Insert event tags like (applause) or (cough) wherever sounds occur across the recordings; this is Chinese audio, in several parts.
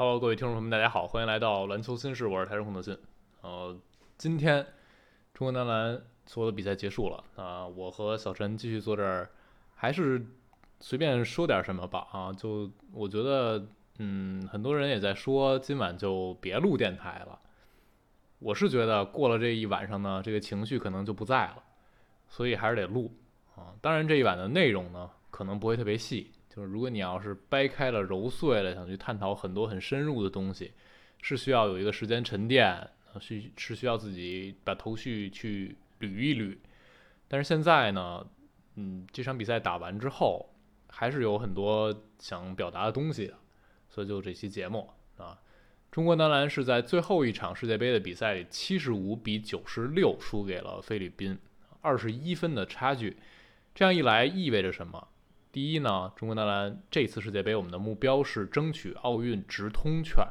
Hello，各位听众朋友们，大家好，欢迎来到篮球新事，我是台中孔德信。呃，今天中国男篮所有的比赛结束了啊、我和小陈继续坐这儿，还是随便说点什么吧啊，就我觉得，嗯，很多人也在说今晚就别录电台了。我是觉得过了这一晚上呢，这个情绪可能就不在了，所以还是得录啊。当然这一晚的内容呢，可能不会特别细，就是如果你要是掰开了揉碎了，想去探讨很多很深入的东西，是需要有一个时间沉淀，呃需是需要自己把头绪去捋一捋。但是现在呢，嗯，这场比赛打完之后，还是有很多想表达的东西的，所以就这期节目啊，中国男篮是在最后一场世界杯的比赛里，七十五比九十六输给了菲律宾，二十一分的差距。这样一来意味着什么？第一呢，中国男篮这次世界杯我们的目标是争取奥运直通券，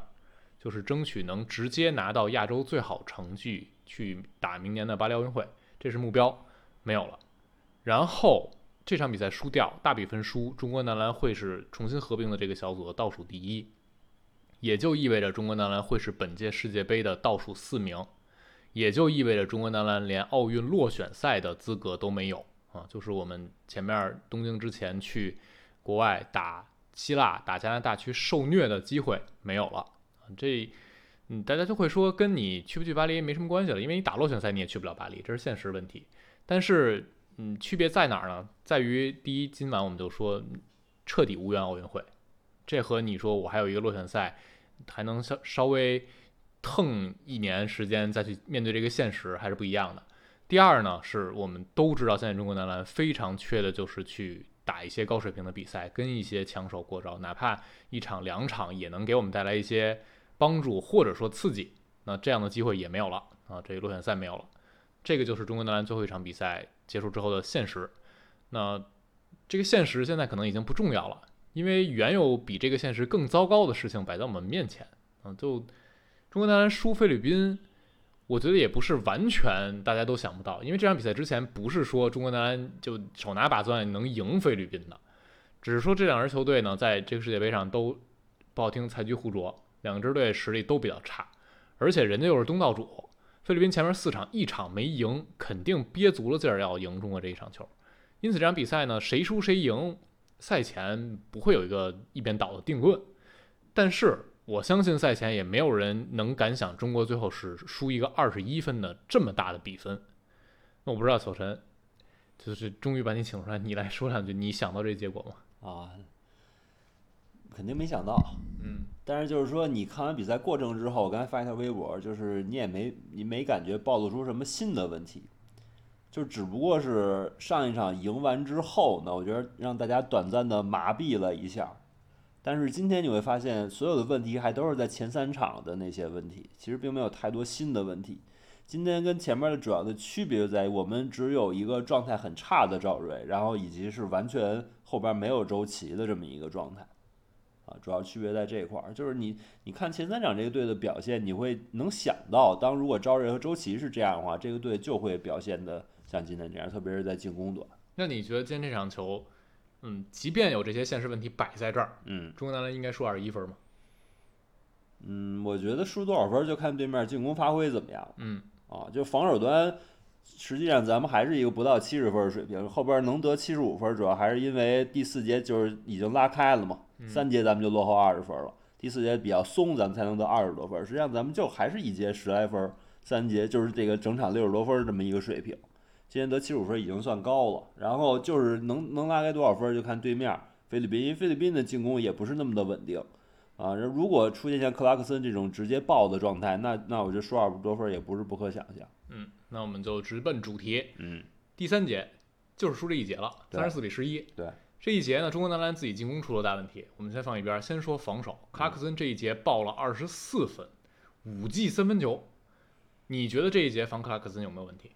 就是争取能直接拿到亚洲最好成绩去打明年的巴黎奥运会，这是目标，没有了。然后这场比赛输掉，大比分输，中国男篮会是重新合并的这个小组的倒数第一，也就意味着中国男篮会是本届世界杯的倒数四名，也就意味着中国男篮连奥运落选赛的资格都没有就是我们前面东京之前去国外打希腊、打加拿大去受虐的机会没有了！这嗯，大家就会说跟你去不去巴黎没什么关系了，因为你打落选赛你也去不了巴黎，这是现实问题。但是嗯，区别在哪儿呢？在于第一，今晚我们就说彻底无缘奥运会，这和你说我还有一个落选赛，还能稍稍微腾一年时间再去面对这个现实还是不一样的。第二呢，是我们都知道现在中国男篮非常缺的就是去打一些高水平的比赛，跟一些强手过招，哪怕一场两场也能给我们带来一些帮助或者说刺激。那这样的机会也没有了啊，这个落选赛没有了。这个就是中国男篮最后一场比赛结束之后的现实。那这个现实现在可能已经不重要了，因为原有比这个现实更糟糕的事情摆在我们面前。啊，就中国男篮输菲律宾，我觉得也不是完全大家都想不到，因为这场比赛之前不是说中国男篮就手拿把攥能赢菲律宾的，只是说这两支球队呢，在这个世界杯上都不好听财局互啄，两支队实力都比较差，而且人家又是东道主。菲律宾前面四场一场没赢，肯定憋足了劲儿要赢中国这一场球。因此这场比赛呢，谁输谁赢，赛前不会有一个一边倒的定论。但是我相信赛前也没有人能敢想中国最后是输一个二十一分的这么大的比分。那我不知道小陈，就是终于把你请出来，你来说两句，你想到这结果吗？啊，肯定没想到。嗯，但是就是说，你看完比赛过程之后，我刚才发一条微博，就是你也没你没感觉暴露出什么新的问题，就只不过是上一场赢完之后呢，我觉得让大家短暂的麻痹了一下。但是今天你会发现，所有的问题还都是在前三场的那些问题，其实并没有太多新的问题。今天跟前面的主要的区别就在于，我们只有一个状态很差的赵睿，然后以及是完全后边没有周琦的这么一个状态。啊，主要区别在这一块儿，就是你你看前三场这个队的表现，你会能想到，当如果赵睿和周琦是这样的话，这个队就会表现的像今天这样，特别是在进攻端。那你觉得今天这场球，嗯，即便有这些现实问题摆在这儿，嗯中国男篮应该输二十一分吗？嗯，我觉得输多少分儿就看对面进攻发挥怎么样嗯啊。就防守端，实际上咱们还是一个不到七十分儿的水平，后边儿能得七十五分儿，主要还是因为第四节就是已经拉开了嘛，嗯三节咱们就落后二十分儿了，第四节比较松，咱们才能得二十多分儿。实际上咱们就还是一节十来分儿，三节就是这个整场六十多分儿这么一个水平。今天得七十五分已经算高了，然后就是能能拉开多少分儿，就看对面儿菲律宾，因为菲律宾的进攻也不是那么的稳定。啊，如果出现像克拉克森这种直接爆的状态，那那我觉得输二十多分儿也不是不可想象。嗯，那我们就直奔主题。嗯，第三节就是输这一节了，对三十四比十一。对，这一节呢，中国男篮自己进攻出了大问题。我们先放一边儿，先说防守。克拉克森这一节爆了二十四分，五记三分球。你觉得这一节防克拉克森有没有问题？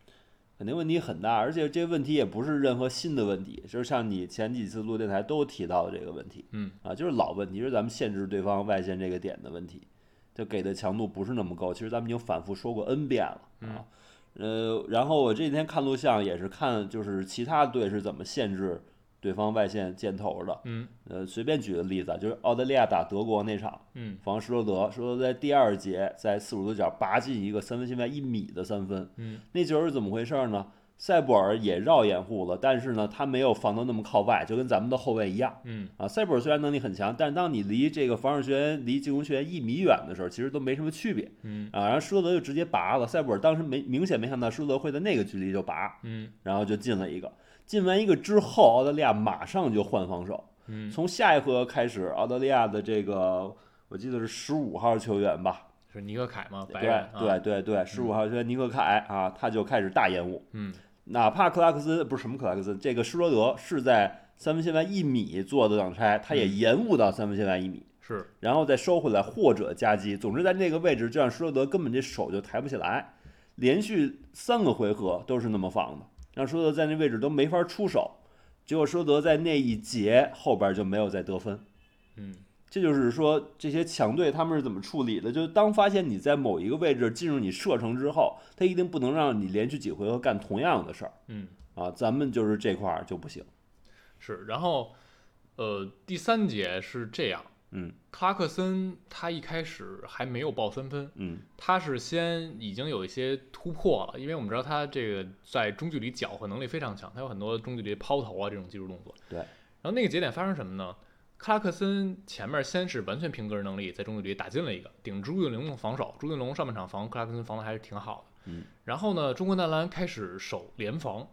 肯定问题很大，而且这问题也不是任何新的问题，就是像你前几次录电台都提到的这个问题嗯啊，就是老问题，就是咱们限制对方外线这个点的问题，就给的强度不是那么高。其实咱们已经反复说过 N 遍了啊。呃，然后我这几天看录像也是看，就是其他队是怎么限制对方外线箭头的。嗯呃，随便举个例子啊，就是澳大利亚打德国那场，嗯防施罗德，施罗德在第二节在四五度角拔进一个三分线外一米的三分，嗯那球是怎么回事呢？塞博尔也绕掩护了，但是呢，他没有防到那么靠外，就跟咱们的后卫一样嗯啊。塞博尔虽然能力很强，但是当你离这个防守球员离进攻球员一米远的时候，其实都没什么区别嗯啊。然后施罗德就直接拔了，塞博尔当时没明显没想到施罗德会在那个距离就拔，嗯然后就进了一个。进完一个之后，澳大利亚马上就换防守，嗯，从下一回合开始，澳大利亚的这个我记得是十五号球员吧，是尼克凯吗？白对对对对，十五号球员尼克凯啊，他就开始大延误，嗯。哪怕克拉克森不是什么克拉克森，这个施罗德是在三分线外一米做的挡拆，他也嗯。延误到三分线外一米，是。然后再收回来或者夹击，总之在那个位置就让施罗德根本这手就抬不起来，连续三个回合都是那么放的，让舒德在那位置都没法出手，结果舒德在那一节后边就没有再得分。嗯这就是说，这些强队他们是怎么处理的？就是当发现你在某一个位置进入你射程之后，他一定不能让你连续几回合干同样的事儿嗯啊。咱们就是这块儿就不行。是，然后呃第三节是这样，嗯克拉克森他一开始还没有报三分，嗯他是先已经有一些突破了，因为我们知道他这个在中距离搅和能力非常强，他有很多中距离抛投啊这种技术动作。对。然后那个节点发生什么呢？克拉克森前面先是完全凭个人能力在中距离打进了一个顶朱俊龙的防守，朱俊龙上半场防克拉克森防的还是挺好的。嗯。然后呢，中国男篮开始守联防，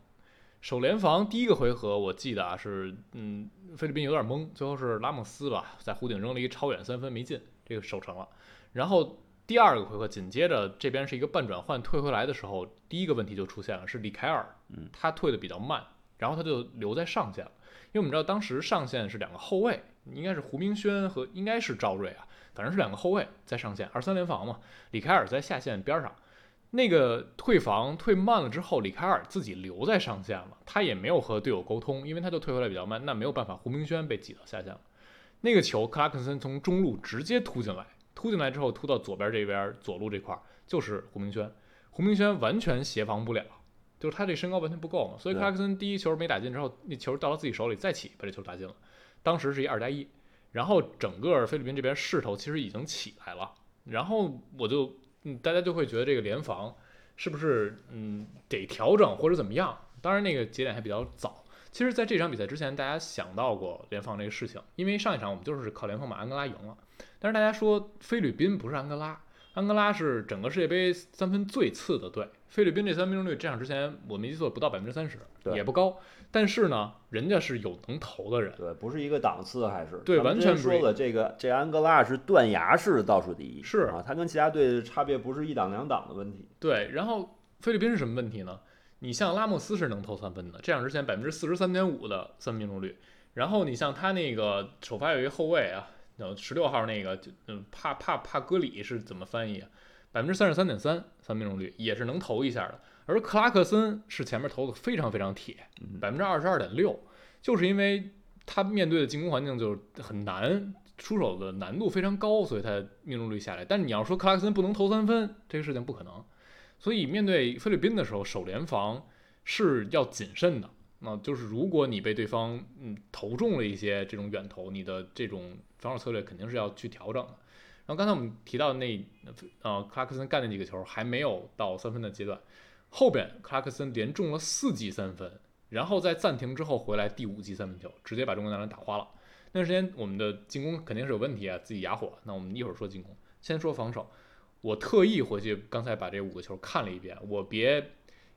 守联防第一个回合我记得啊是嗯菲律宾有点懵，最后是拉莫斯吧在弧顶扔了一个超远三分没进，这个守成了。然后第二个回合紧接着这边是一个半转换退回来的时候，第一个问题就出现了，是里凯尔，嗯，他退的比较慢，然后他就留在上线了。因为我们知道当时上线是两个后卫，应该是胡明轩和应该是赵睿啊，反正是两个后卫在上线，二三联防嘛。里凯尔在下线边上，那个退防退慢了之后，里凯尔自己留在上线了，他也没有和队友沟通，因为他就退回来比较慢，那没有办法，胡明轩被挤到下线了。那个球克拉克森从中路直接突进来，突进来之后突到左边这边左路这块就是胡明轩，胡明轩完全协防不了。就是他这身高完全不够嘛，所以克拉克森第一球没打进之后，那球到了自己手里再起把这球打进了，当时是一二加一，然后整个菲律宾这边势头其实已经起来了，然后我就嗯大家就会觉得这个联防是不是嗯得调整或者怎么样？当然那个节点还比较早，其实在这场比赛之前大家想到过联防这个事情，因为上一场我们就是靠联防把安哥拉赢了，但是大家说菲律宾不是安哥拉。安哥拉是整个世界杯三分最次的队，菲律宾这三分命中率这场之前我没记错不到百分之三十，对也不高。但是呢，人家是有能投的人，对，不是一个档次，还是对完全说了，这个这安哥拉是断崖式倒数第一，是啊，他跟其他队的差别不是一档两档的问题。对。然后菲律宾是什么问题呢？你像拉莫斯是能投三分的，这场之前百分之四十三点五的三分命中率。然后你像他那个首发有一个后卫啊，呃，十六号那个就嗯帕帕帕戈里是怎么翻译啊？百分之三十三点三三命中率也是能投一下的。而克拉克森是前面投的非常非常铁，百分之二十二点六，就是因为他面对的进攻环境就是很难，出手的难度非常高，所以他命中率下来。但是你要说克拉克森不能投三分，这个事情不可能。所以面对菲律宾的时候，守联防是要谨慎的。那就是如果你被对方嗯投中了一些这种远投，你的这种防守策略肯定是要去调整的。然后刚才我们提到那呃克拉克森干那几个球还没有到三分的阶段，后边克拉克森连中了四记三分，然后在暂停之后回来第五记三分球，直接把中国男篮打花了。那段时间我们的进攻肯定是有问题啊，自己哑火。那我们一会儿说进攻，先说防守。我特意回去刚才把这五个球看了一遍，我别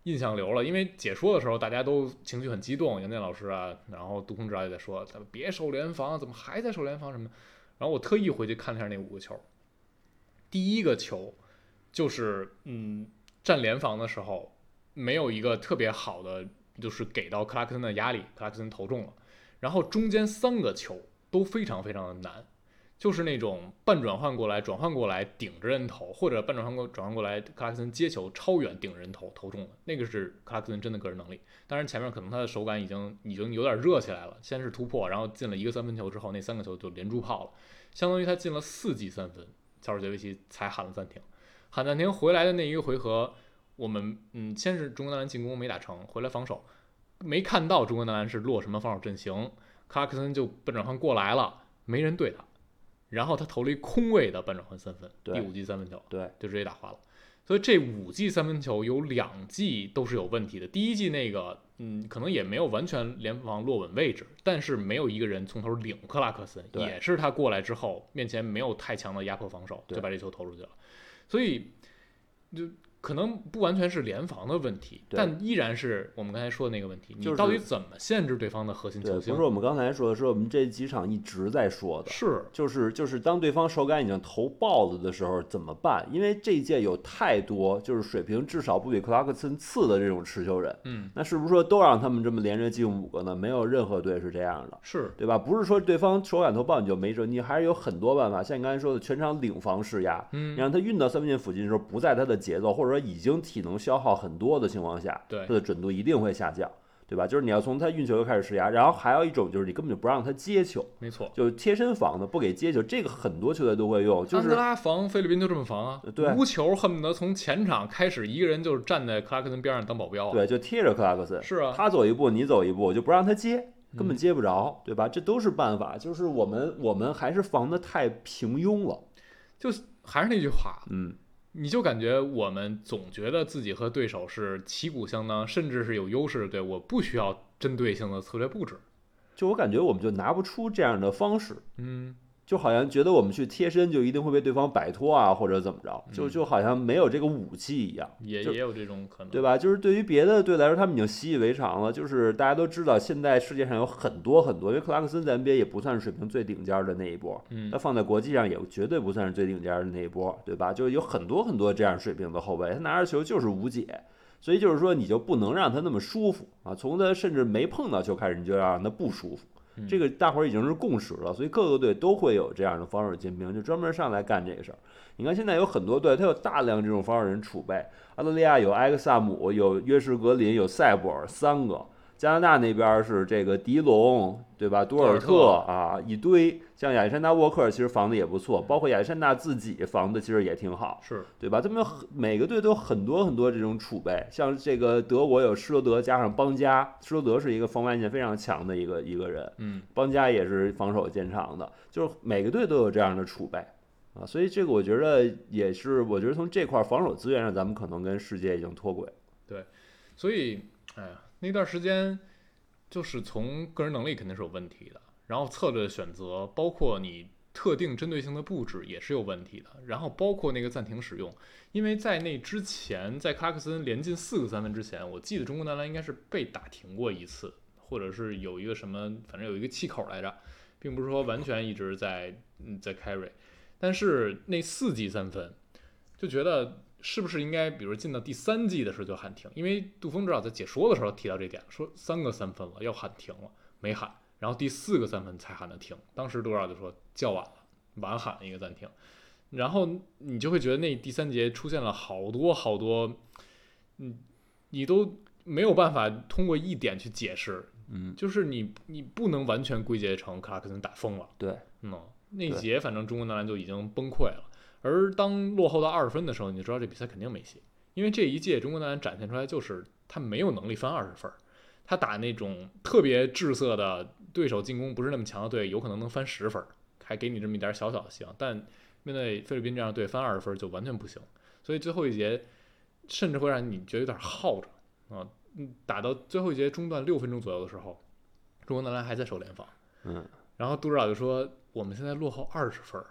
印象流了，因为解说的时候大家都情绪很激动，杨健老师啊，然后杜空指导也在说，咱们别守联防，怎么还在守联防什么。然后我特意回去看了一下那五个球，第一个球就是嗯站联防的时候没有一个特别好的，就是给到克拉克森的压力，克拉克森投中了，然后中间三个球都非常非常的难。就是那种半转换过来，转换过来顶着人头，或者半转换过转换过来，克拉克森接球超远顶人头投中了，那个是克拉克森真的个人能力。当然前面可能他的手感已经已经有点热起来了，先是突破，然后进了一个三分球之后，那三个球就连珠炮了，相当于他进了四记三分，乔尔杰维奇才喊了暂停。喊暂停回来的那一个回合，我们嗯先是中国男篮进攻没打成，回来防守，没看到中国男篮是落什么防守阵型，克拉克森就半转换过来了，没人对他，然后他投了一空位的半转换三分，第五记三分球，对，就直接打花了。所以这五记三分球有两记都是有问题的。第一记那个，嗯，可能也没有完全联防落稳位置，但是没有一个人从头领克拉克森，也是他过来之后面前没有太强的压迫防守，就把这球投出去了。所以就可能不完全是联防的问题，但依然是我们刚才说的那个问题，就是你到底怎么限制对方的核心对，球星不是？我们刚才说的，是我们这几场一直在说的，是就是就是当对方手感已经投爆了的时候怎么办？因为这一届有太多就是水平至少不比克拉克森次的这种持球人，嗯，那是不是说都让他们这么连着进五个呢？没有任何队是这样的。是，对吧？不是说对方手感投爆你就没辙，你还是有很多办法。像你刚才说的，全场领防施压，嗯你，让他运到三分线附近的时候，不在他的节奏，或者说已经体能消耗很多的情况下，对他的准度一定会下降，对吧？就是你要从他运球就开始施压，然后还有一种就是你根本就不让他接球，没错。就是贴身防的，不给接球，这个很多球队都会用，就是安德拉防菲律宾就这么防啊，对无球恨不得从前场开始，一个人就是站在克拉克森边上当保镖啊。对，就贴着克拉克森，是啊，他走一步你走一步，我就不让他接。根本嗯接不着，对吧？这都是办法，就是我们我们还是防的太平庸了，就还是那句话，嗯，你就感觉我们总觉得自己和对手是旗鼓相当，甚至是有优势的队，我不需要针对性的策略布置。就我感觉我们就拿不出这样的方式，嗯，就好像觉得我们去贴身就一定会被对方摆脱啊，或者怎么着，就嗯就好像没有这个武器一样，也也有这种可能，对？吧？就是对于别的队来说，他们已经习以为常了。就是大家都知道，现在世界上有很多很多，因为克拉克森在 NBA 也不算是水平最顶尖的那一波，嗯他，放在国际上也绝对不算是最顶尖的那一波，对吧？就有很多很多这样水平的后卫，他拿着球就是无解。所以就是说，你就不能让他那么舒服啊！从他甚至没碰到球开始，你就要让他不舒服。这个大伙儿已经是共识了，所以各个队都会有这样的防守尖兵，就专门上来干这个事儿。你看现在有很多队，他有大量这种防守人储备。澳大利亚有埃克萨姆，有约什格林，有塞博尔三个。加拿大那边是这个迪龙，对吧？多尔特啊，一堆。像亚历山大沃克其实防的也不错，包括亚历山大自己防的其实也挺好。是，对吧？他们很每个队都有很多很多这种储备，像这个德国有施罗德加上邦加，施罗德是一个防外线非常强的一个一个人，嗯，邦加也是防守见长的，就是每个队都有这样的储备啊，所以这个我觉得也是，我觉得从这块防守资源上，咱们可能跟世界已经脱轨。对所以，哎呀，那段时间就是从个人能力肯定是有问题的，然后策略选择，包括你特定针对性的布置也是有问题的，然后包括那个暂停使用，因为在那之前，在克拉克森连进四个三分之前，我记得中国男篮应该是被打停过一次，或者是有一个什么，反正有一个气口来着，并不是说完全一直在嗯在 carry，但是那四记三分就觉得是不是应该，比如进到第三季的时候就喊停？因为杜峰指导在解说的时候提到这点，说三个三分了要喊停了，没喊，然后第四个三分才喊的停。当时杜指导就说叫晚了，晚喊一个暂停，然后你就会觉得那第三节出现了好多好多，嗯，你都没有办法通过一点去解释，嗯，就是你你不能完全归结成克拉克森打疯了。对，嗯，那对节反正中国男篮就已经崩溃了。而当落后到二十分的时候，你就知道这比赛肯定没戏，因为这一届中国男篮展现出来就是他没有能力翻二十分儿，他打那种特别滞涩的对手进攻不是那么强的队，有可能能翻十分儿，还给你这么一点小小的希望。但面对菲律宾这样队，翻二十分就完全不行。所以最后一节甚至会让你觉得有点耗着啊。嗯，打到最后一节中段六分钟左右的时候，中国男篮还在守联防。嗯，然后杜指导就说：“我们现在落后二十分儿，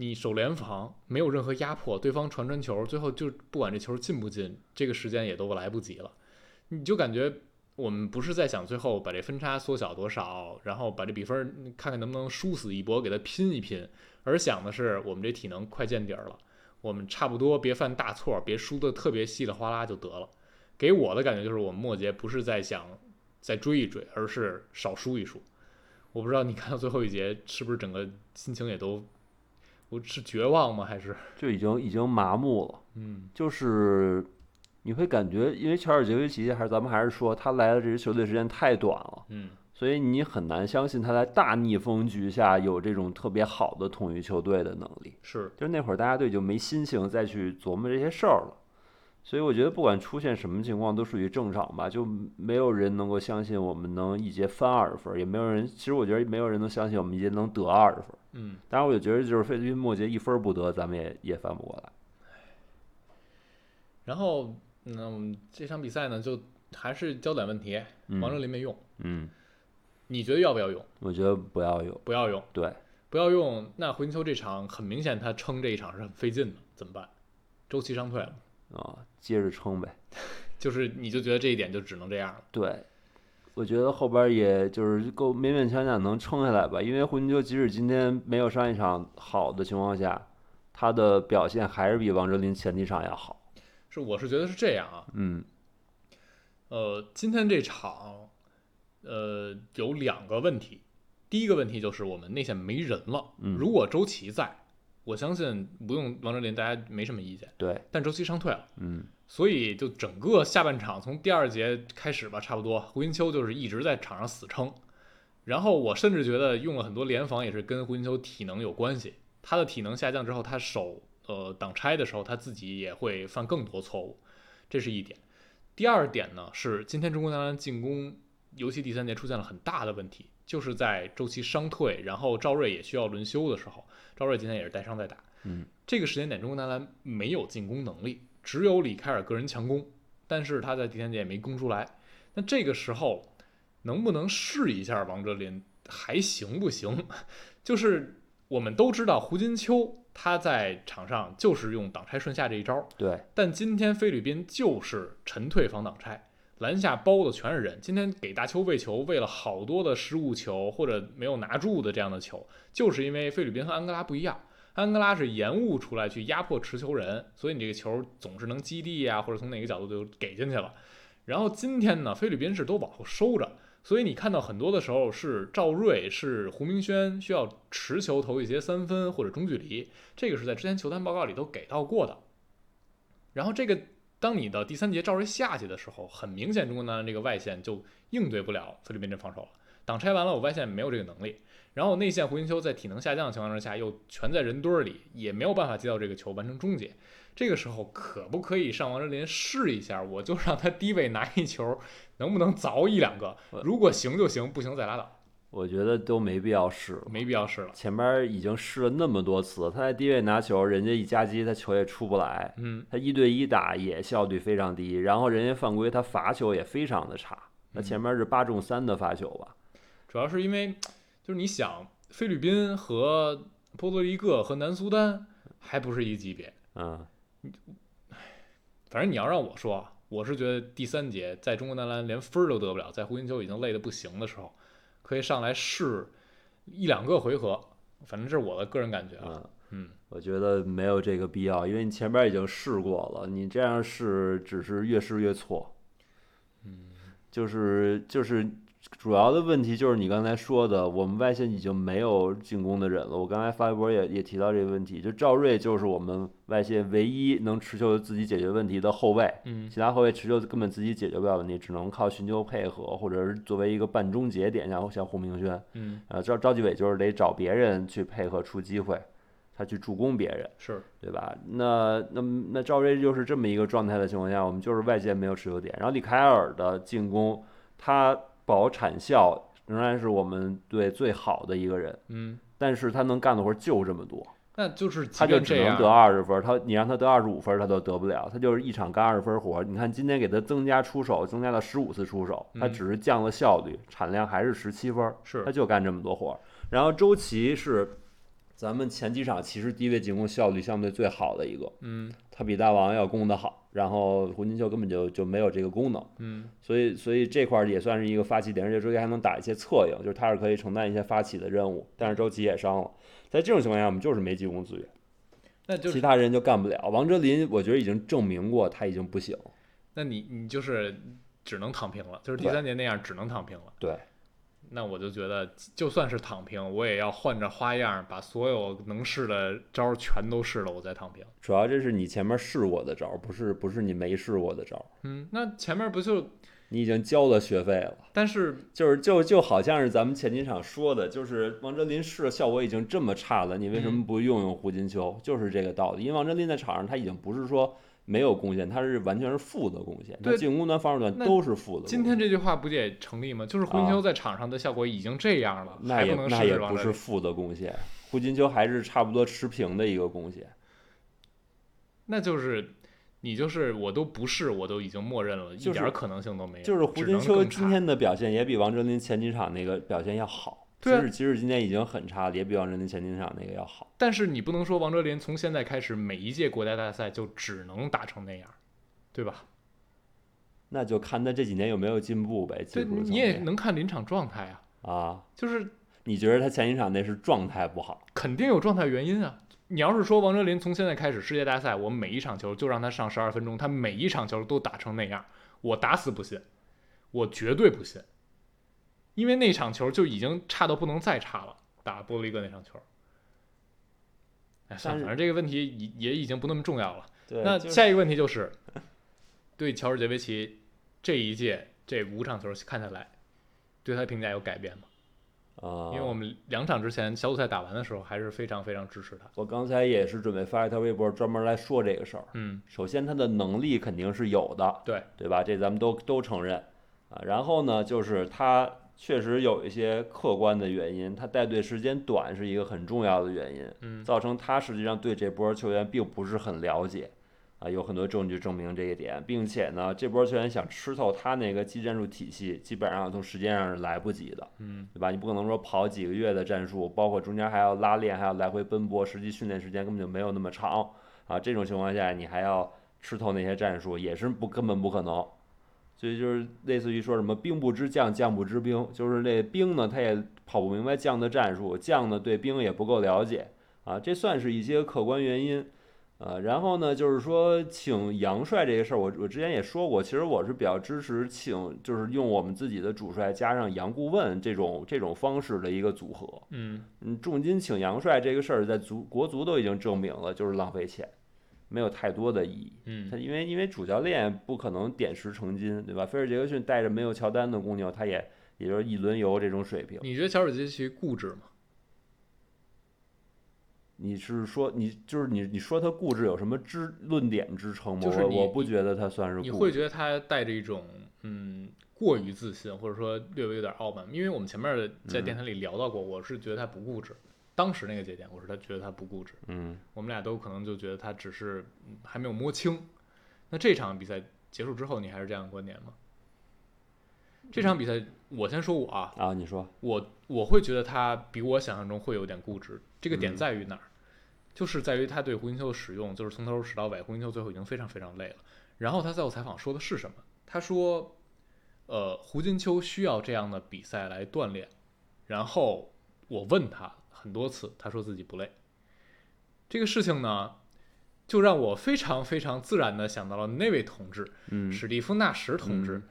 你守联防没有任何压迫，对方传传球，最后就不管这球进不进，这个时间也都来不及了。你就感觉我们不是在想最后把这分差缩小多少，然后把这比分看看能不能殊死一搏，给它拼一拼，而想的是我们这体能快见底儿了，我们差不多别犯大错，别输的特别稀里哗啦就得了。给我的感觉就是我们末节不是在想再追一追，而是少输一输。”我不知道你看到最后一节是不是整个心情也都，我是绝望吗？还是就已经已经麻木了。嗯就是你会感觉，因为乔尔杰维奇还是咱们还是说他来的这支球队时间太短了，嗯所以你很难相信他在大逆风局下有这种特别好的统一球队的能力。是就是那会儿大家都已经没心情再去琢磨这些事儿了，所以我觉得不管出现什么情况都属于正常吧，就没有人能够相信我们能一节翻二十分，也没有人，其实我觉得没有人能相信我们一节能得二十分。嗯，当然，我就觉得就是菲律宾末节一分不得，咱们也也翻不过来。然后嗯，这场比赛呢，就还是焦点问题，嗯王哲林没用，嗯，你觉得要不要用？我觉得不要用。不要用，对，不要用。那胡金秋这场很明显，他撑这一场是很费劲的，怎么办？周琦伤退了，啊，接着撑呗。(laughs) 就是你就觉得这一点就只能这样了。对，我觉得后边也就是够勉勉强强能撑下来吧，因为胡金秋即使今天没有上一场好的情况下，他的表现还是比王哲林前几场要好。是，我是觉得是这样啊。嗯呃，今天这场，呃，有两个问题。第一个问题就是我们内线没人了。嗯如果周琦在，我相信不用王哲林，大家没什么意见。对，但周琦伤退了，嗯所以就整个下半场从第二节开始吧，差不多胡金秋就是一直在场上死撑。然后我甚至觉得用了很多联防也是跟胡金秋体能有关系。他的体能下降之后，他手呃挡拆的时候，他自己也会犯更多错误，这是一点。第二点呢是今天中国男篮进攻，尤其第三节出现了很大的问题，就是在周琦伤退，然后赵睿也需要轮休的时候，赵睿今天也是带伤在打。嗯，这个时间点中国男篮没有进攻能力，只有李凯尔个人强攻，但是他在第三节也没攻出来。那这个时候能不能试一下王哲林还行不行？(laughs) 就是我们都知道胡金秋他在场上就是用挡拆顺下这一招，对，但今天菲律宾就是沉退防挡拆，篮下包的全是人。今天给大邱喂球，喂了好多的失误球或者没有拿住的这样的球，就是因为菲律宾和安哥拉不一样，安哥拉是延误出来去压迫持球人，所以你这个球总是能击地呀、或者从哪个角度就给进去了。然后今天呢，菲律宾是都往后收着，所以你看到很多的时候是赵睿、是胡明轩需要持球投一些三分或者中距离，这个是在之前球探报告里都给到过的。然后这个当你的第三节照着下去的时候，很明显中国男篮这个外线就应对不了菲律宾这防守了。挡拆完了，我外线没有这个能力，然后内线胡金秋在体能下降的情况之下，又全在人堆儿里，也没有办法接到这个球完成终结。这个时候可不可以上王哲林试一下？我就让他低位拿一球，能不能凿一两个？如果行就行，不行再拉倒，我觉得都没必要试了。没必要试了。前边已经试了那么多次，他在低位拿球，人家一夹击，他球也出不来。嗯，他一对一打也效率非常低，然后人家犯规，他罚球也非常的差。那前面是八中三的罚球吧？主要是因为就是你想，菲律宾和波多黎各和南苏丹还不是一级别。嗯，反正你要让我说啊，我是觉得第三节在中国男篮连分儿都得不了，在胡金秋已经累得不行的时候，可以上来试一两个回合。反正这是我的个人感觉啊。嗯嗯，我觉得没有这个必要，因为你前边已经试过了，你这样试只是越试越错。嗯，就是就是主要的问题就是你刚才说的，我们外线已经没有进攻的人了。我刚才发微博也也提到这个问题，就赵睿就是我们外线唯一能持球自己解决问题的后卫，嗯其他后卫持球根本自己解决不了问题，只能靠寻求配合，或者是作为一个半终结点，然后像胡明轩，嗯，呃，赵赵继伟就是得找别人去配合出机会，他去助攻别人。是，对吧？那那那赵睿就是这么一个状态的情况下，我们就是外线没有持球点，然后李凯尔的进攻，他保产效仍然是我们队最好的一个人，嗯，但是他能干的活儿就这么多，那就是他就只能得样，二十分儿，他你让他得二十五分儿他都得不了，他就是一场干二十分儿活儿。你看今天给他增加出手，增加到十五次出手，他嗯只是降了效率，产量还是十七分儿，是。他就干这么多活儿。然后周琦是咱们前几场其实低位进攻效率相对最好的一个。嗯。他比大王要攻得好，然后胡金秀根本就就没有这个功能，嗯所以所以这块儿也算是一个发起点，而且周琦还能打一些策应，就是他是可以承担一些发起的任务，但是周琦也伤了，在这种情况下，我们就是没进攻资源，那就是其他人就干不了。王哲林我觉得已经证明过他已经不行，那你你就是只能躺平了，就是第三节那样只能躺平了。对，那我就觉得，就算是躺平，我也要换着花样，把所有能试的招儿全都试了，我再躺平。主要这是你前面试我的招儿，不是不是你没试我的招儿，嗯，那前面不就，你已经交了学费了。但是就是就就好像是咱们前几场说的，就是王哲林试的效果已经这么差了，你为什么不用用胡金秋？就是这个道理。因为王哲林在场上他已经不是说没有贡献，他是完全是负的贡献，进攻端、防守端都是负的。今天这句话不就也成立吗？就是胡金秋在场上的效果已经这样了，啊那也那也不是负的贡献，胡金秋还是差不多持平的一个贡献。那就是你就是我都不是，我都已经默认了，就是一点可能性都没有。就是胡金秋今天的表现也比王哲林前几场那个表现要好。即对啊使即使今年已经很差了，也比王哲林前几场那个要好。但是你不能说王哲林从现在开始每一届国家大赛就只能打成那样，对吧？那就看他这几年有没有进步呗。你也能看临场状态啊，啊，就是你觉得他前几场那是状态不好？肯定有状态原因啊。你要是说王哲林从现在开始世界大赛，我每一场球就让他上十二分钟，他每一场球都打成那样，我打死不信，我绝对不信，因为那场球就已经差到不能再差了，打波多黎各那场球。哎，算了，反正这个问题也也已经不那么重要了。对，那下一个问题就是，对乔治杰维奇这一届这五场球看下来，对他评价有改变吗？啊，因为我们两场之前小组赛打完的时候，还是非常非常支持他。我刚才也是准备发一条微博专门来说这个事儿。嗯，首先，他的能力肯定是有的，对对吧？这咱们都都承认啊。然后呢，就是他确实有一些客观的原因，他带队时间短是一个很重要的原因，嗯造成他实际上对这波球员并不是很了解啊，有很多证据证明这一点，并且呢，这波球员想吃透他那个技战术体系，基本上从时间上是来不及的。嗯，对吧？你不可能说跑几个月的战术，包括中间还要拉练，还要来回奔波，实际训练时间根本就没有那么长啊。这种情况下，你还要吃透那些战术，也是不根本不可能。所以就是类似于说什么兵不知将，将不知兵，就是那兵呢，他也跑不明白将的战术，将呢对兵也不够了解啊。这算是一些客观原因。呃，然后呢，就是说请杨帅这个事儿，我我之前也说过，其实我是比较支持请，就是用我们自己的主帅加上杨顾问这种这种方式的一个组合。嗯，嗯，重金请杨帅这个事儿，在足国足都已经证明了，就是浪费钱，没有太多的意义。嗯他因为因为主教练不可能点石成金，对吧？菲尔杰克逊带着没有乔丹的公牛，他也也就是一轮游这种水平。你觉得乔尔杰维奇固执吗？你是说你就是你你说他固执有什么支论点支撑吗？就是我我不觉得他算是你固执。会觉得他带着一种嗯过于自信，或者说略微有点傲慢？因为我们前面在电台里聊到过，我是觉得他不固执。当时那个节点，我是他觉得他不固执。嗯我们俩都可能就觉得他只是嗯还没有摸清。那这场比赛结束之后，你还是这样的观点吗？这场比赛，我先说我啊，啊，你说我我会觉得他比我想象中会有点固执。这个点嗯在于哪儿？就是在于他对胡金秋的使用，就是从头使到尾，胡金秋最后已经非常非常累了。然后他在我采访说的是什么？他说，呃，胡金秋需要这样的比赛来锻炼。然后我问他很多次，他说自己不累。这个事情呢，就让我非常非常自然的想到了那位同志，嗯史蒂夫纳什同志。嗯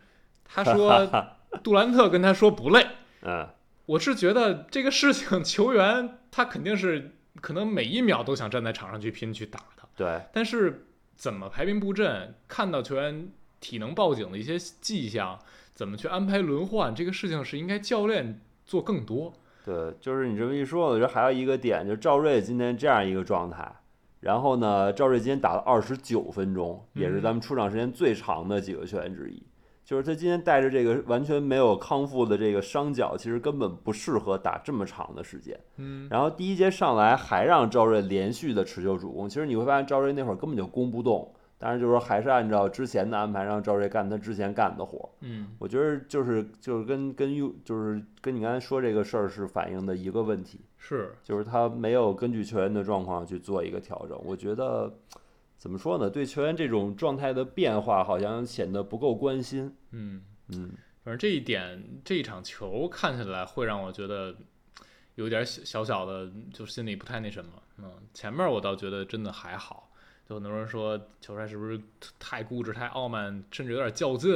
他说 (laughs) 杜兰特跟他说不累。嗯我是觉得这个事情，球员他肯定是可能每一秒都想站在场上去拼去打的，对但是怎么排兵布阵，看到球员体能报警的一些迹象，怎么去安排轮换，这个事情是应该教练做更多。对，就是你这么一说，我觉得还有一个点，就是赵睿今天这样一个状态，然后呢，赵睿今天打了二十九分钟，也是嗯咱们出场时间最长的几个球员之一。就是他今天带着这个完全没有康复的这个伤脚，其实根本不适合打这么长的时间。嗯，然后第一节上来还让赵睿连续的持球主攻，其实你会发现赵睿那会儿根本就攻不动，当然就是说还是按照之前的安排让赵睿干他之前干的活儿。嗯，我觉得就是就是跟跟 U 就是跟你刚才说这个事儿是反映的一个问题，是，就是他没有根据球员的状况去做一个调整。我觉得怎么说呢？对球员这种状态的变化好像显得不够关心。嗯，嗯反正这一点，这一场球看起来会让我觉得有点小小小的，就心里不太那什么。嗯，前面我倒觉得真的还好，就很多人说球帅是不是太固执、太傲慢，甚至有点较劲。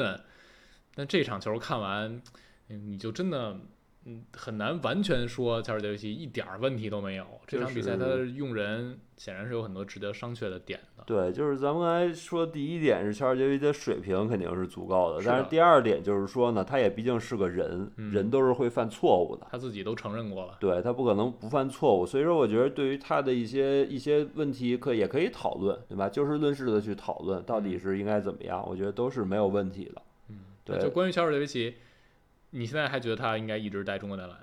但这场球看完，你就真的嗯，很难完全说乔尔杰维奇一点儿问题都没有。这场比赛他用人显然是有很多值得商榷的点的。对，就是咱们刚才说第一点是乔尔杰维奇的水平肯定是足够的，是的但是第二点就是说呢，他也毕竟是个人，嗯人都是会犯错误的。他自己都承认过了。对他不可能不犯错误，所以说我觉得对于他的一些一些问题可也可以讨论，对吧？就事论事的去讨论到底是应该怎么样，我觉得都是没有问题的。嗯，对就关于乔尔杰维奇，你现在还觉得他应该一直带中国男篮？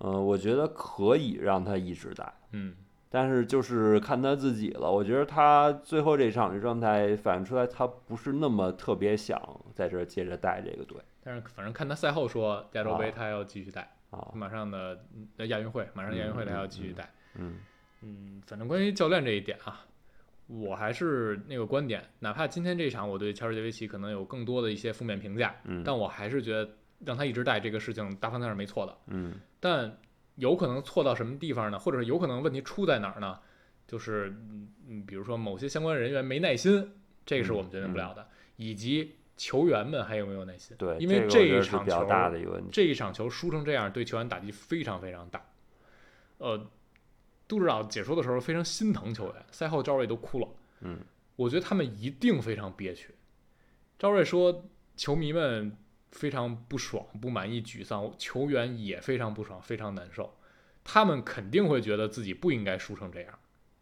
嗯、我觉得可以让他一直带，嗯，但是就是看他自己了。我觉得他最后这场的状态反映出来，他不是那么特别想在这儿接着带这个队但是反正看他赛后说亚洲杯啊他要继续带，啊。马上的嗯亚运会，马上亚运会他要继续带。嗯嗯，反正关于教练这一点啊，我还是那个观点，哪怕今天这一场我对乔治杰维奇可能有更多的一些负面评价，嗯但我还是觉得让他一直带这个事情大方向是没错的。嗯但有可能错到什么地方呢？或者是有可能问题出在哪儿呢？就是嗯嗯，比如说某些相关人员没耐心，这个是我们决定不了的，以及球员们还有没有耐心。对，因为这一场球大的一个。这一场球输成这样，对球员打击非常非常大。呃，杜指导解说的时候非常心疼球员，赛后赵睿都哭了。嗯，我觉得他们一定非常憋屈。赵睿说，球迷们非常不爽、不满意、沮丧，球员也非常不爽、非常难受。他们肯定会觉得自己不应该输成这样，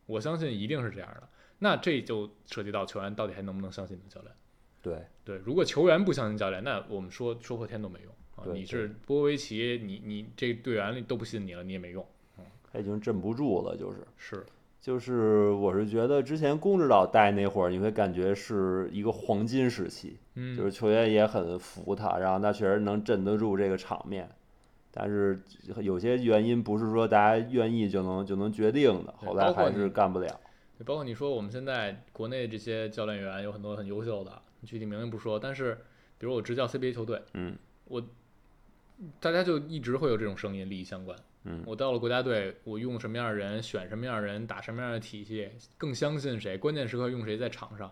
我相信一定是这样的。那这就涉及到球员到底还能不能相信你的教练。对，对，如果球员不相信教练，那我们说说破天都没用啊！对你是波维奇，你你这队员里都不信你了，你也没用。他已经镇不住了，就是。是，就是我是觉得之前龚指导带那会儿，你会感觉是一个黄金时期，嗯，就是球员也很服他，然后他确实能镇得住这个场面。但是有些原因不是说大家愿意就能就能决定的，对后来还是干不了。包括你说我们现在国内这些教练员有很多很优秀的，具体名字不说，但是比如我执教 CBA 球队，嗯我大家就一直会有这种声音，利益相关。嗯我到了国家队，我用什么样的人，选什么样的人，打什么样的体系，更相信谁，关键时刻用谁在场上，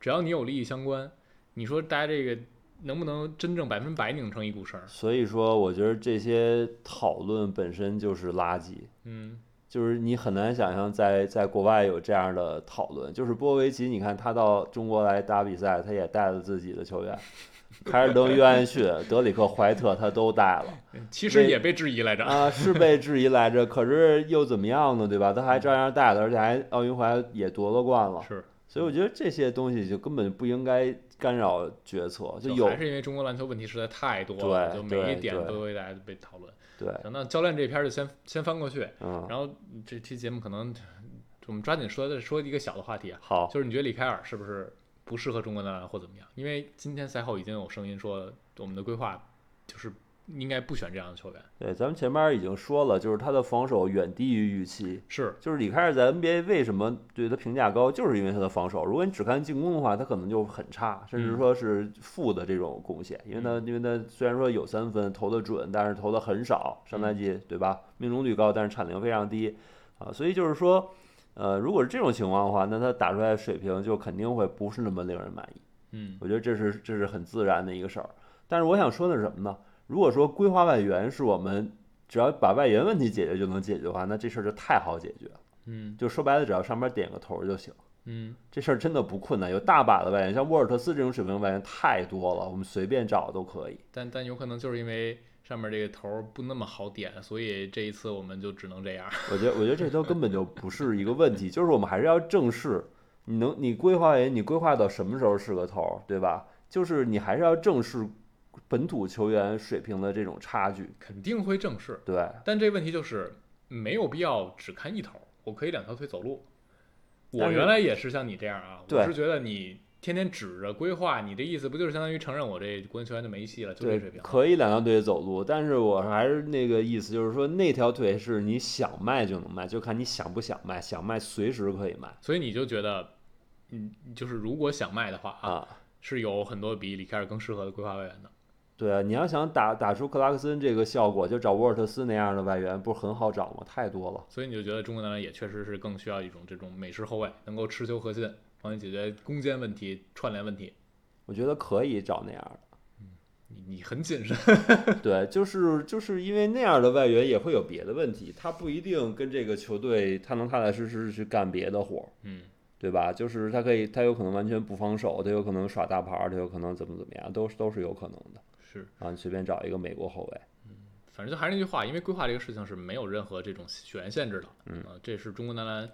只要你有利益相关，你说大家这个能不能真正百分百拧成一股绳儿？所以说，我觉得这些讨论本身就是垃圾。嗯，就是你很难想象在在国外有这样的讨论。就是波维奇，你看他到中国来打比赛，他也带了自己的球员，(laughs) 凯尔登、约翰逊、德里克、怀特他都带了 (laughs) 其实也被质疑来着。啊，是被质疑来着，(laughs) 可是又怎么样呢？对吧？他还照样带了，而且还奥运会还也夺了冠了。是，所以我觉得这些东西就根本不应该干扰决策，就有还是因为中国篮球问题实在太多了，就每一点都为大家被讨论。对，行，那教练这篇儿就先先翻过去，嗯，然后这期节目可能我们抓紧说的说一个小的话题啊，好，就是你觉得李凯尔是不是不适合中国男篮或怎么样？因为今天赛后已经有声音说我们的规划就是应该不选这样的球员。对，咱们前面已经说了，就是他的防守远低于预期。是，就是李开尔在 NBA 为什么对他评价高，就是因为他的防守。如果你只看进攻的话，他可能就很差，甚至嗯说是负的这种贡献。因为他，因为他虽然说有三分投的准，但是投的很少。上赛季对吧，命中率高，但是产量非常低啊。所以就是说，呃，如果是这种情况的话，那他打出来的水平就肯定会不是那么令人满意。嗯我觉得这是这是很自然的一个事儿。但是我想说的是什么呢？如果说规划外援是我们只要把外援问题解决就能解决的话，那这事儿就太好解决了。嗯就说白了，只要上边点个头儿就行。嗯，这事儿真的不困难，有大把的外援，像沃尔特斯这种水平外援太多了，我们随便找都可以。但但有可能就是因为上面这个头儿不那么好点，所以这一次我们就只能这样。(laughs) 我觉得，我觉得这都根本就不是一个问题，就是我们还是要正视，你能你规划你规划到什么时候是个头儿，对吧？就是你还是要正视本土球员水平的这种差距，肯定会正视，对。但这问题就是没有必要只看一头儿，我可以两条腿走路。我原来也是像你这样啊，我是觉得你天天指着规划，你这意思不就是相当于承认我这国内球员就没戏了，就这对水平，？可以两条腿走路，但是我还是那个意思，就是说那条腿是你想卖就能卖，就看你想不想卖，想卖随时可以卖所以你就觉得，嗯，就是如果想卖的话啊，啊。是有很多比里凯尔更适合的规划外援的。对啊，你要想打打出克拉克森这个效果，就找沃尔特斯那样的外援，不是很好找吗？太多了。所以你就觉得中国男篮也确实是更需要一种这种美式后卫，能够持球核心，帮你解决攻坚问题、串联问题。我觉得可以找那样的。你你很谨慎。(laughs) 对，就是就是因为那样的外援也会有别的问题，他不一定跟这个球队他能踏踏实实去干别的活儿，嗯，对吧？就是他可以，他有可能完全不防守，他有可能耍大牌儿，他有可能怎么怎么样，都是都是有可能的。是，啊，你随便找一个美国后卫，嗯反正就还是那句话，因为规划这个事情是没有任何这种血缘限制的，嗯啊，这是中国男篮，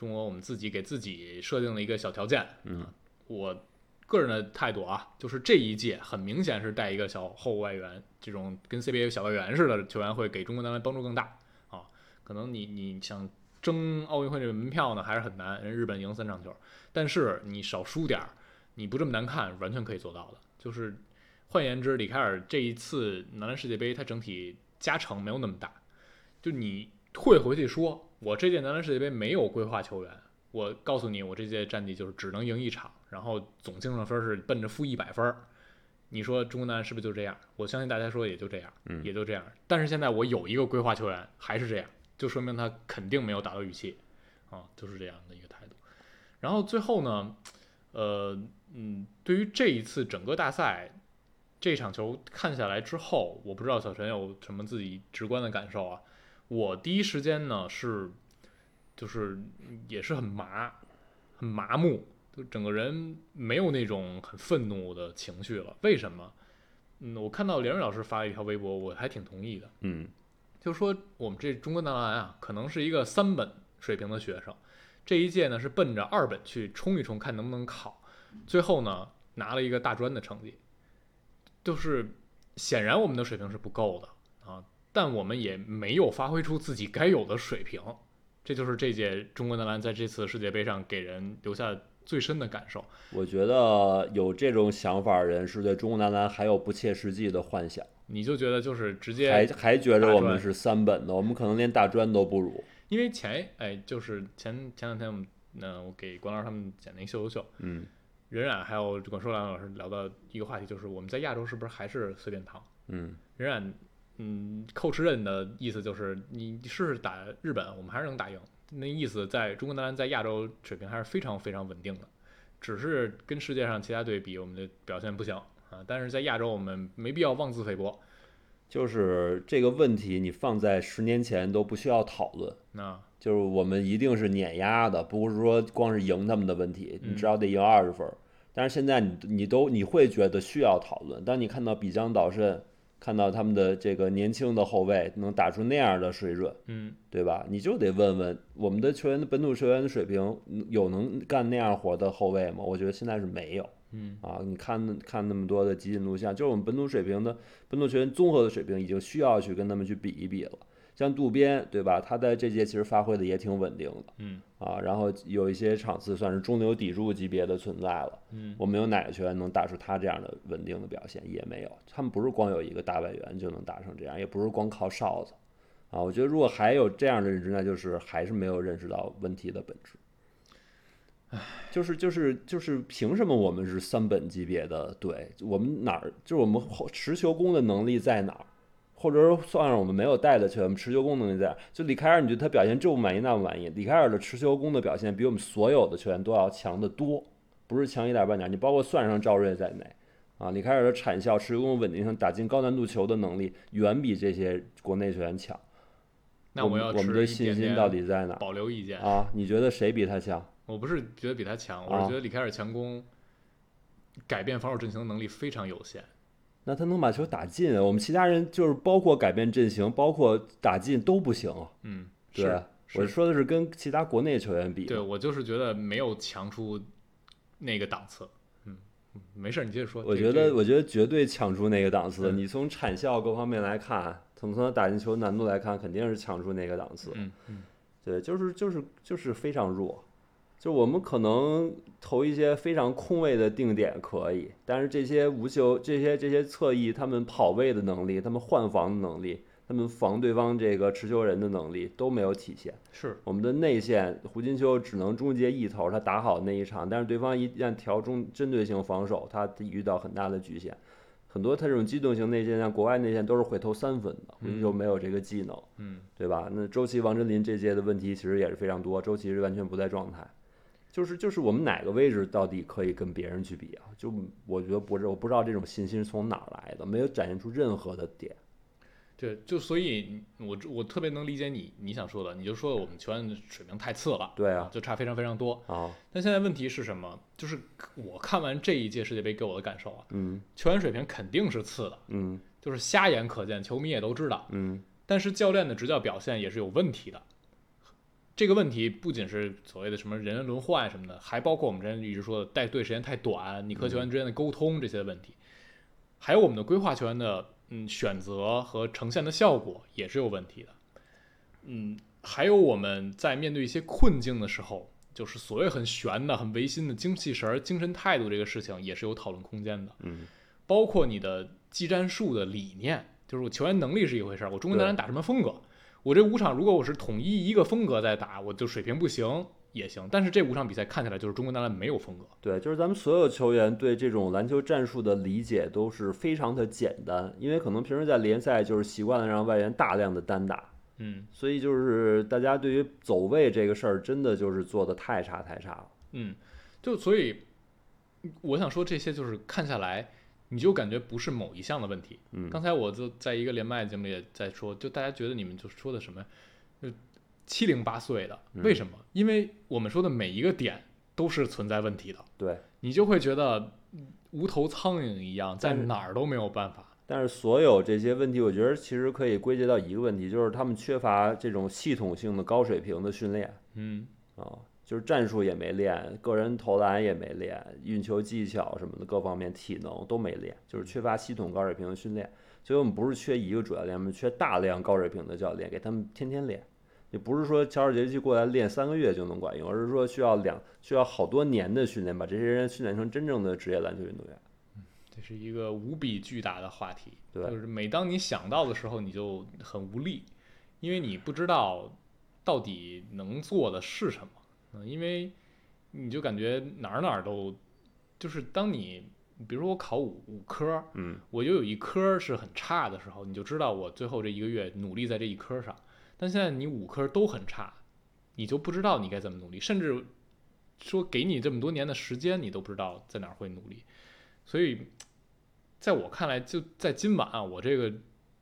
中国我们自己给自己设定了一个小条件，嗯啊，我个人的态度啊，就是这一届很明显是带一个小后外援，这种跟 CBA 小外援似的球员会给中国男篮帮助更大啊，可能你你想争奥运会这个门票呢还是很难，人日本赢三场球，但是你少输点儿，你不这么难看，完全可以做到的，就是。换言之，里凯尔这一次男篮世界杯，他整体加成没有那么大。就你退回去说，我这届男篮世界杯没有规划球员，我告诉你，我这届战绩就是只能赢一场，然后总净胜分是奔着负一百分儿。你说中国男篮是不是就这样？我相信大家说也就这样，嗯也就这样。但是现在我有一个规划球员还是这样，就说明他肯定没有达到预期，啊，就是这样的一个态度。然后最后呢，呃，嗯，对于这一次整个大赛。这场球看下来之后，我不知道小陈有什么自己直观的感受啊。我第一时间呢是，就是也是很麻，很麻木，就整个人没有那种很愤怒的情绪了。为什么？嗯，我看到连瑞老师发了一条微博，我还挺同意的，嗯就说我们这中国男篮啊，可能是一个三本水平的学生，这一届呢是奔着二本去冲一冲，看能不能考，最后呢拿了一个大专的成绩。就是显然我们的水平是不够的啊，但我们也没有发挥出自己该有的水平，这就是这届中国男篮在这次世界杯上给人留下最深的感受。我觉得有这种想法的人是对中国男篮还有不切实际的幻想，你就觉得就是直接，还还觉着我们是三本的，我们可能连大专都不如。因为前哎就是前前两天我们那、我给关老师他们剪那个秀秀秀，嗯任冉还有管硕良老师聊到一个话题，就是我们在亚洲是不是还是随便躺？嗯任冉，嗯，寇持任的意思就是你试试打日本，我们还是能打赢。那意思在中国男篮在亚洲水平还是非常非常稳定的，只是跟世界上其他队比，我们的表现不行啊。但是在亚洲，我们没必要妄自菲薄。就是这个问题，你放在十年前都不需要讨论。那就是我们一定是碾压的，不是说光是赢他们的问题，你嗯至少得赢二十分儿。但是现在你你都你会觉得需要讨论，当你看到比江岛慎，看到他们的这个年轻的后卫能打出那样的水准，嗯，对吧？你就得问问我们的球员的本土球员的水平嗯有能干那样活的后卫吗？我觉得现在是没有。嗯啊，你看看那么多的集锦录像，就是我们本土水平的本土球员综合的水平已经需要去跟他们去比一比了。像渡边，对吧？他在这届其实发挥的也挺稳定的嗯啊，然后有一些场次算是中流砥柱级别的存在了。嗯我们有哪个球员能打出他这样的稳定的表现？也没有，他们不是光有一个大外援就能打成这样，也不是光靠哨子啊。我觉得如果还有这样的认知，那就是还是没有认识到问题的本质。就是就是就是，凭什么我们是三本级别的队？我们哪儿就是我们后持球攻的能力在哪儿？或者说算上我们没有带的球员，我们持球攻能力在？就李凯尔，你觉得他表现这不满意那不满意？李凯尔的持球攻的表现比我们所有的球员都要强得多，不是强一点半点。你包括算上赵睿在内，啊，李凯尔的产效、持球攻的稳定性、打进高难度球的能力，远比这些国内球员强。那我要我们的信心到底在哪儿保留意见。啊？你觉得谁比他强？我不是觉得比他强，我啊是觉得李凯尔强攻改变防守阵型的能力非常有限。那他能把球打进，我们其他人就是包括改变阵型，包括打进都不行。嗯，对，是我说的是跟其他国内球员比。对我就是觉得没有强出那个档次。嗯，嗯没事儿，你接着说。我觉得，我觉得绝对抢出那个档次。嗯你从产效各方面来看，从从他打进球难度来看，肯定是抢出那个档次。嗯嗯对，就是就是就是非常弱。就我们可能投一些非常空位的定点可以，但是这些无球、这些这些侧翼，他们跑位的能力、他们换防的能力、他们防对方这个持球人的能力都没有体现。是我们的内线胡金秋只能终结一头，他打好那一场，但是对方一旦调中针对性防守，他遇到很大的局限。很多他这种机动型内线，像国外内线都是会投三分的，胡金秋没有这个技能，嗯对吧？那周琦、王哲林这届的问题其实也是非常多，周琦是完全不在状态。就是就是我们哪个位置到底可以跟别人去比啊？就我觉得不是，我不知道这种信心是从哪儿来的，没有展现出任何的点。对，就所以我我特别能理解你你想说的，你就说我们球员水平太次了，对啊，就差非常非常多。啊，但现在问题是什么？就是我看完这一届世界杯给我的感受啊，嗯球员水平肯定是次的，嗯就是瞎眼可见，球迷也都知道。嗯但是教练的执教表现也是有问题的。这个问题不仅是所谓的什么人员轮换什么的，还包括我们之前一直说的带队时间太短，你和球员之间的沟通这些问题，还有我们的规划球员的嗯选择和呈现的效果也是有问题的。嗯，还有我们在面对一些困境的时候，就是所谓很悬的、很违心的精气神儿、精神态度这个事情，也是有讨论空间的。嗯包括你的技战术的理念，就是我球员能力是一回事儿，我中国男篮打什么风格，我这五场如果我是统一一个风格在打，我就水平不行也行。但是这五场比赛看起来就是中国男篮没有风格，对，就是咱们所有球员对这种篮球战术的理解都是非常的简单，因为可能平时在联赛就是习惯了让外援大量的单打，嗯所以就是大家对于走位这个事儿真的就是做的太差太差了。嗯，就所以我想说这些就是看下来。你就感觉不是某一项的问题。嗯刚才我就在一个连麦节目里也在说，就大家觉得你们就说的什么，就七零八碎的，嗯为什么？因为我们说的每一个点都是存在问题的。对，你就会觉得嗯无头苍蝇一样，在哪儿都没有办法。但是所有这些问题，我觉得其实可以归结到一个问题，就是他们缺乏这种系统性的高水平的训练嗯啊，就是战术也没练，个人投篮也没练，运球技巧什么的各方面体能都没练，就是缺乏系统高水平的训练。所以我们不是缺一个主教练，我们缺大量高水平的教练，给他们天天练。也不是说乔尔杰基过来练三个月就能管用，而是说需要两需要好多年的训练，把这些人训练成真正的职业篮球运动员。这是一个无比巨大的话题。对就是每当你想到的时候，你就很无力，因为你不知道到底能做的是什么。嗯，因为你就感觉哪儿哪儿都，就是当你比如说我考五五科，嗯我就有一科是很差的时候，你就知道我最后这一个月努力在这一科上。但现在你五科都很差，你就不知道你该怎么努力，甚至说给你这么多年的时间，你都不知道在哪儿会努力。所以，在我看来，就在今晚啊，我这个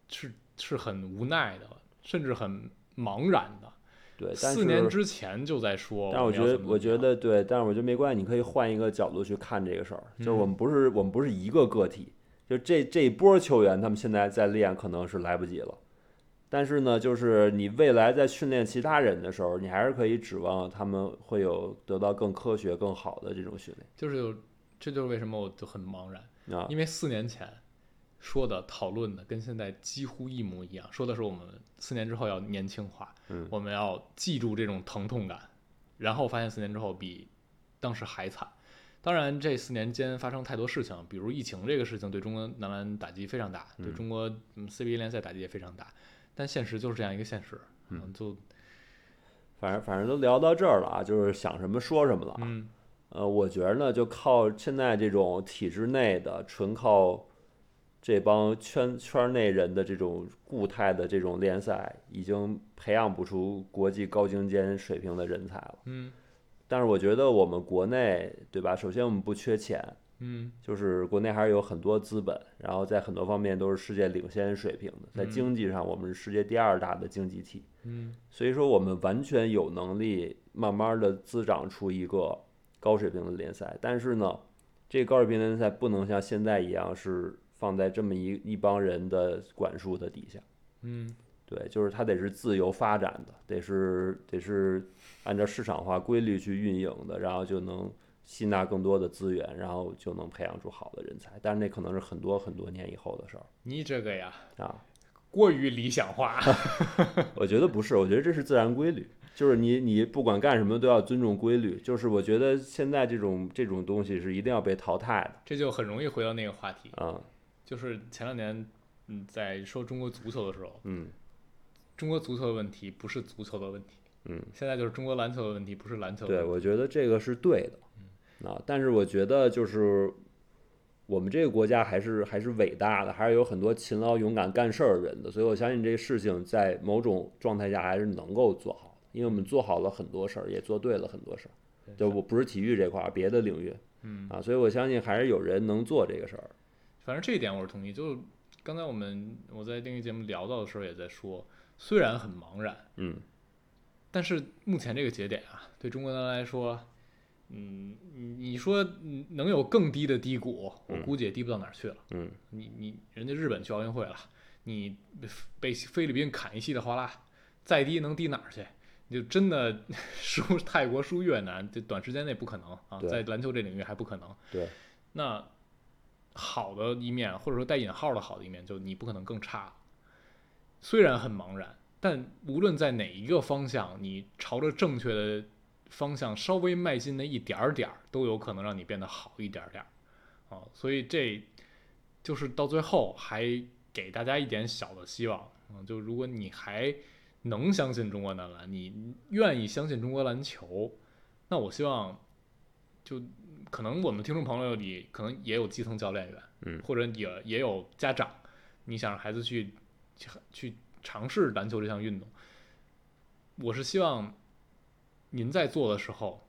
是是很无奈的，甚至很茫然的。对，但四年是之前就在说，但是我觉得，我觉得对，但是我觉得没关系，你可以换一个角度去看这个事儿，就是我嗯们不是我们不是一个个体，就这这一波球员，他们现在在练可能是来不及了，但是呢，就是你未来在训练其他人的时候，你还是可以指望他们会有得到更科学、更好的这种训练就是有这就是为什么我就很茫然。啊。因为四年前说的、讨论的跟现在几乎一模一样，说的是我们四年之后要年轻化，嗯我们要记住这种疼痛感，然后发现四年之后比当时还惨。当然，这四年间发生太多事情，比如疫情这个事情对中国男篮打击非常大，对嗯中国嗯 CBA 联赛打击也非常大。但现实就是这样一个现实，嗯就反正反正都聊到这儿了啊，就是想什么说什么了啊。嗯呃，我觉得呢，就靠现在这种体制内的，纯靠这帮圈圈内人的这种固态的这种联赛，已经培养不出国际高精尖水平的人才了。嗯但是我觉得我们国内，对吧？首先我们不缺钱，嗯就是国内还是有很多资本，然后在很多方面都是世界领先水平的，在嗯经济上我们是世界第二大的经济体。嗯所以说，我们完全有能力慢慢的滋长出一个高水平的联赛。但是呢，这个高水平联赛不能像现在一样是放在这么一一帮人的管束的底下。嗯对，就是它得是自由发展的，得是得是按照市场化规律去运营的，然后就能吸纳更多的资源，然后就能培养出好的人才。但是那可能是很多很多年以后的事儿你这个呀啊。(laughs) 过于理想化。(laughs) 我觉得不是，我觉得这是自然规律，就是你你不管干什么都要尊重规律。就是我觉得现在这种这种东西是一定要被淘汰的这就很容易回到那个话题，啊，就是前两年，嗯，在说中国足球的时候，嗯中国足球的问题不是足球的问题，嗯，现在就是中国篮球的问题不是篮球的对，问题。我觉得这个是对的啊。但是我觉得就是我们这个国家还是还是伟大的，还是有很多勤劳勇敢干事儿的人的，所以我相信这个事情在某种状态下还是能够做好的，因为我们做好了很多事儿，也做对了很多事儿。就我不是体育这块儿，别的领域嗯，啊，所以我相信还是有人能做这个事儿。反正这一点我是同意。就刚才我们我在另一节目聊到的时候也在说，虽然很茫然，嗯但是目前这个节点啊，对中国人来说，嗯，你你说嗯能有更低的低谷，我嗯估计也低不到哪儿去了。嗯你你人家日本去奥运会了，你被菲律宾砍一稀里哗啦，再低能低哪儿去？你就真的 (laughs) 输泰国、输越南，这短时间内不可能啊，在篮球这领域还不可能。对，那好的一面，或者说带引号的好的一面，就你不可能更差。虽然很茫然，但无论在哪一个方向，你朝着正确的方向稍微迈进那一点儿点儿，都有可能让你变得好一点点儿啊。所以这就是到最后还给大家一点小的希望啊，就如果你还能相信中国男篮，你愿意相信中国篮球，那我希望就可能我们听众朋友里可能也有基层教练员，嗯或者也也有家长，你想让孩子去去去尝试篮球这项运动，我是希望您在做的时候，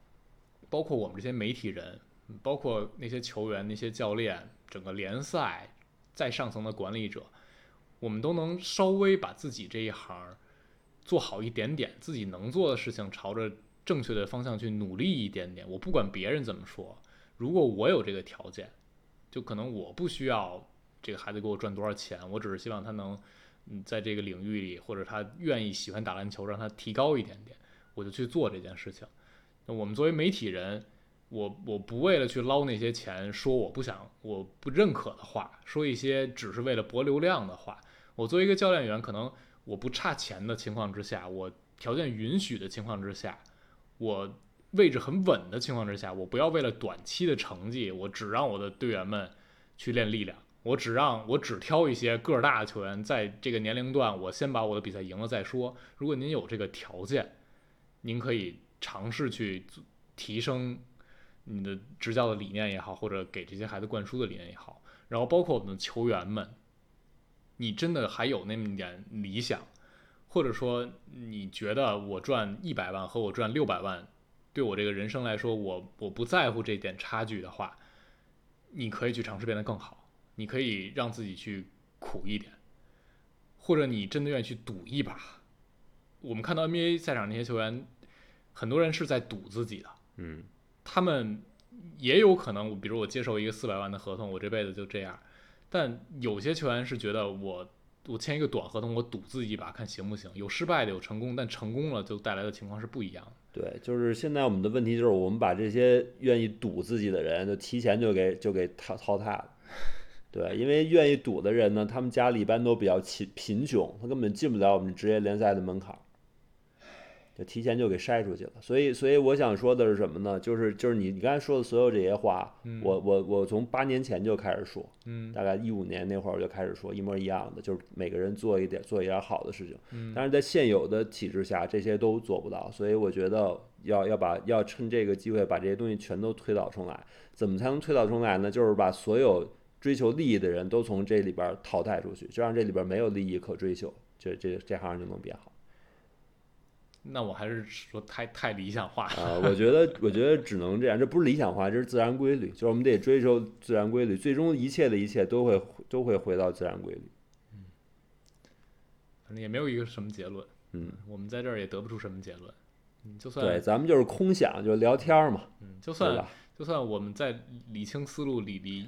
包括我们这些媒体人，包括那些球员、那些教练，整个联赛再上层的管理者，我们都能稍微把自己这一行做好一点点，自己能做的事情朝着正确的方向去努力一点点。我不管别人怎么说，如果我有这个条件，就可能我不需要这个孩子给我赚多少钱，我只是希望他能，嗯，在这个领域里，或者他愿意喜欢打篮球，让他提高一点点，我就去做这件事情。那我们作为媒体人，我我不为了去捞那些钱，说我不想、我不认可的话，说一些只是为了博流量的话。我作为一个教练员，可能我不差钱的情况之下，我条件允许的情况之下，我位置很稳的情况之下，我不要为了短期的成绩，我只让我的队员们去练力量，我只让我只挑一些个儿大的球员，在这个年龄段，我先把我的比赛赢了再说。如果您有这个条件，您可以尝试去提升你的执教的理念也好，或者给这些孩子灌输的理念也好，然后包括我们的球员们，你真的还有那么一点理想，或者说你觉得我赚一百万和我赚六百万，对我这个人生来说，我我不在乎这点差距的话，你可以去尝试变得更好，你可以让自己去苦一点，或者你真的愿意去赌一把。我们看到 NBA 赛场那些球员，很多人是在赌自己的，嗯他们也有可能，比如我接受一个四百万的合同，我这辈子就这样。但有些球员是觉得我我签一个短合同，我赌自己一把看行不行，有失败的，有成功，但成功了就带来的情况是不一样的。对，就是现在我们的问题就是，我们把这些愿意赌自己的人，就提前就给就给淘淘汰了。对，因为愿意赌的人呢，他们家里一般都比较贫贫穷，他根本进不了我们职业联赛的门槛，就提前就给筛出去了。所以，所以我想说的是什么呢？就是就是你你刚才说的所有这些话，嗯我我我从八年前就开始说，嗯大概一五年那会儿我就开始说一模一样的，就是每个人做一点做一点好的事情。嗯但是在现有的体制下，这些都做不到，所以我觉得要要把要趁这个机会把这些东西全都推倒重来。怎么才能推倒重来呢？就是把所有追求利益的人都从这里边淘汰出去，就让这里边没有利益可追求，这这这行就能变好。那我还是说太太理想化了。啊、我觉得我觉得只能这样，这不是理想化，这是自然规律，就是我们得追求自然规律，最终一切的一切都会都会回到自然规律。嗯反正也没有一个什么结论，嗯，我们在这儿也得不出什么结论。嗯，就算对，咱们就是空想，就聊天儿嘛，嗯，就算吧？就算我们在理清思路里里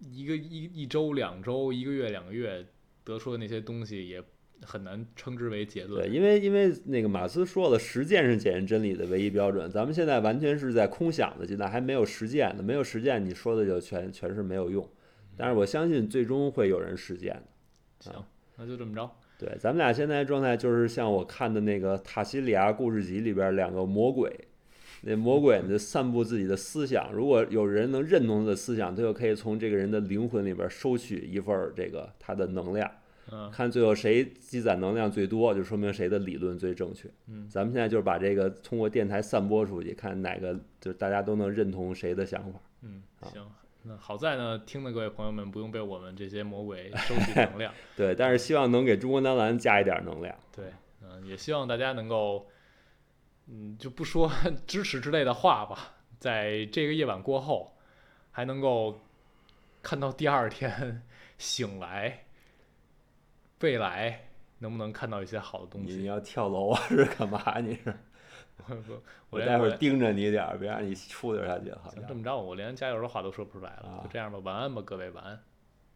一个一一周、两周、一个月、两个月得出的那些东西，也很难称之为结论对，论。因为因为那个马斯说了，实践是检验真理的唯一标准。咱们现在完全是在空想的阶段，还没有实践呢。没有实践，你说的就全全是没有用。但是我相信最终会有人实践的。行，那就这么着。对，咱们俩现在状态就是像我看的那个《塔西里亚故事集》里边两个魔鬼，那魔鬼呢散布自己的思想，如果有人能认同他的思想，他就可以从这个人的灵魂里边收取一份儿这个他的能量。嗯看最后谁积攒能量最多，就说明谁的理论最正确。嗯，咱们现在就是把这个通过电台散播出去，看哪个就是大家都能认同谁的想法。嗯，行。那好在呢，听的各位朋友们不用被我们这些魔鬼收取能量。(laughs) 对，但是希望能给中国男篮加一点能量。对，嗯、也希望大家能够嗯，就不说支持之类的话吧，在这个夜晚过后，还能够看到第二天醒来，未来能不能看到一些好的东西？你你要跳楼啊？是干嘛？你是？我待会儿盯着你点儿，别让你出溜下去。好这么着，我连加油的话都说不出来了。啊就这样吧，晚安吧，各位，晚安。